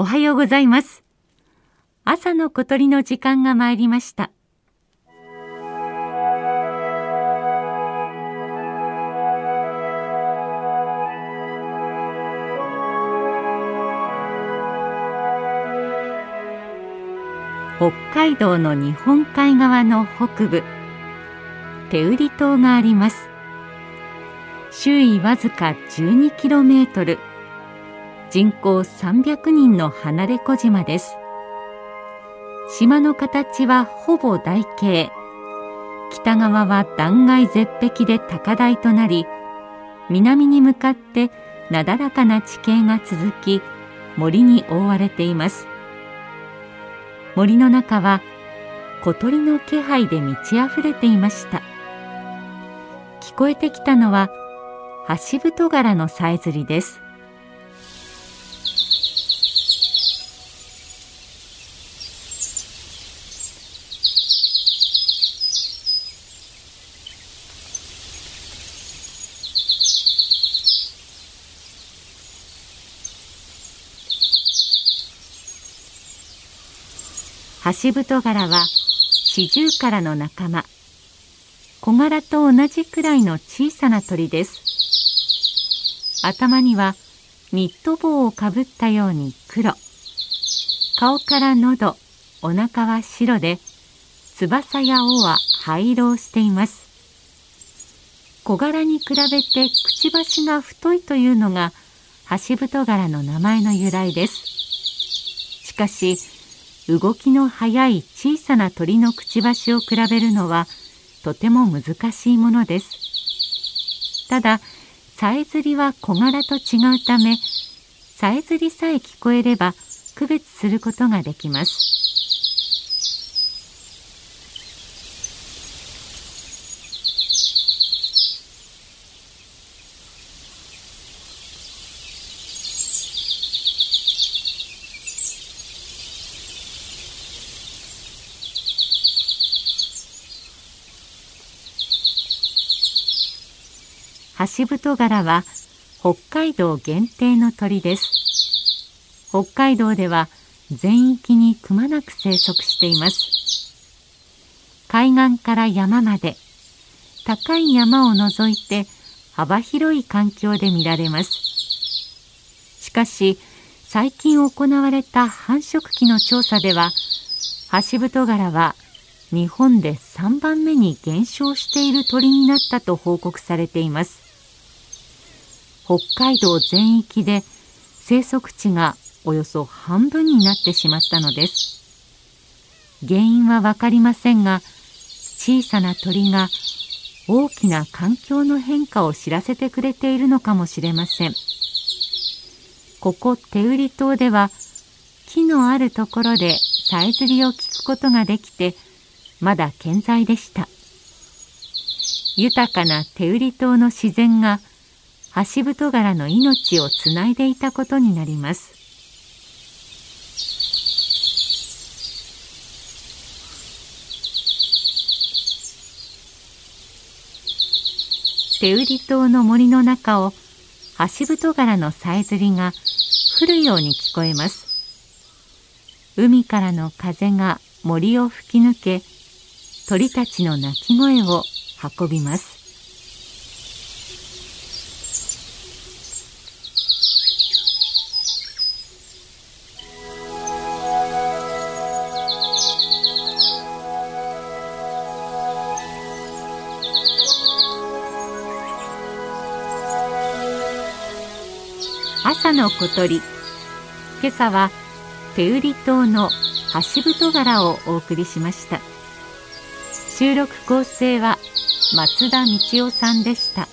おはようございます。朝の小鳥の時間が参りました。北海道の日本海側の北部手売島があります。周囲わずか 12km 人口300人の離れ小島です。島の形はほぼ台形。北側は断崖絶壁で高台となり南に向かってなだらかな地形が続き森に覆われています。森の中は小鳥の気配で満ち溢れていました。聞こえてきたのはハシブトガラのさえずりです。ハシブトガラはシジュウカラの仲間。小柄と同じくらいの小さな鳥です。頭にはニット帽をかぶったように黒。顔から喉お腹は白で翼や尾は灰色をしています。小柄に比べてくちばしが太いというのがハシブトガラの名前の由来です。しかし動きの速い小さな鳥のくちばしを比べるのはとても難しいものです。たださえずりは小柄と違うためさえずりさえ聞こえれば区別することができます。ハシブトガラは北海道限定の鳥です。北海道では全域にくまなく生息しています。海岸から山まで高い山を除いて幅広い環境で見られます。しかし最近行われた繁殖期の調査ではハシブトガラは日本で3番目に減少している鳥になったと報告されています。北海道全域で生息地がおよそ半分になってしまったのです。原因は分かりませんが小さな鳥が大きな環境の変化を知らせてくれているのかもしれません。ここ手売島では木のあるところでさえずりを聞くことができてまだ健在でした。豊かな手売島の自然がハシブトガラの命をつないでいたことになります。手売り島の森の中をハシブトガラのさえずりが降るように聞こえます。海からの風が森を吹き抜け鳥たちの鳴き声を運びます。朝の小鳥。今朝は手売島の橋太柄をお送りしました。収録構成は松田道夫さんでした。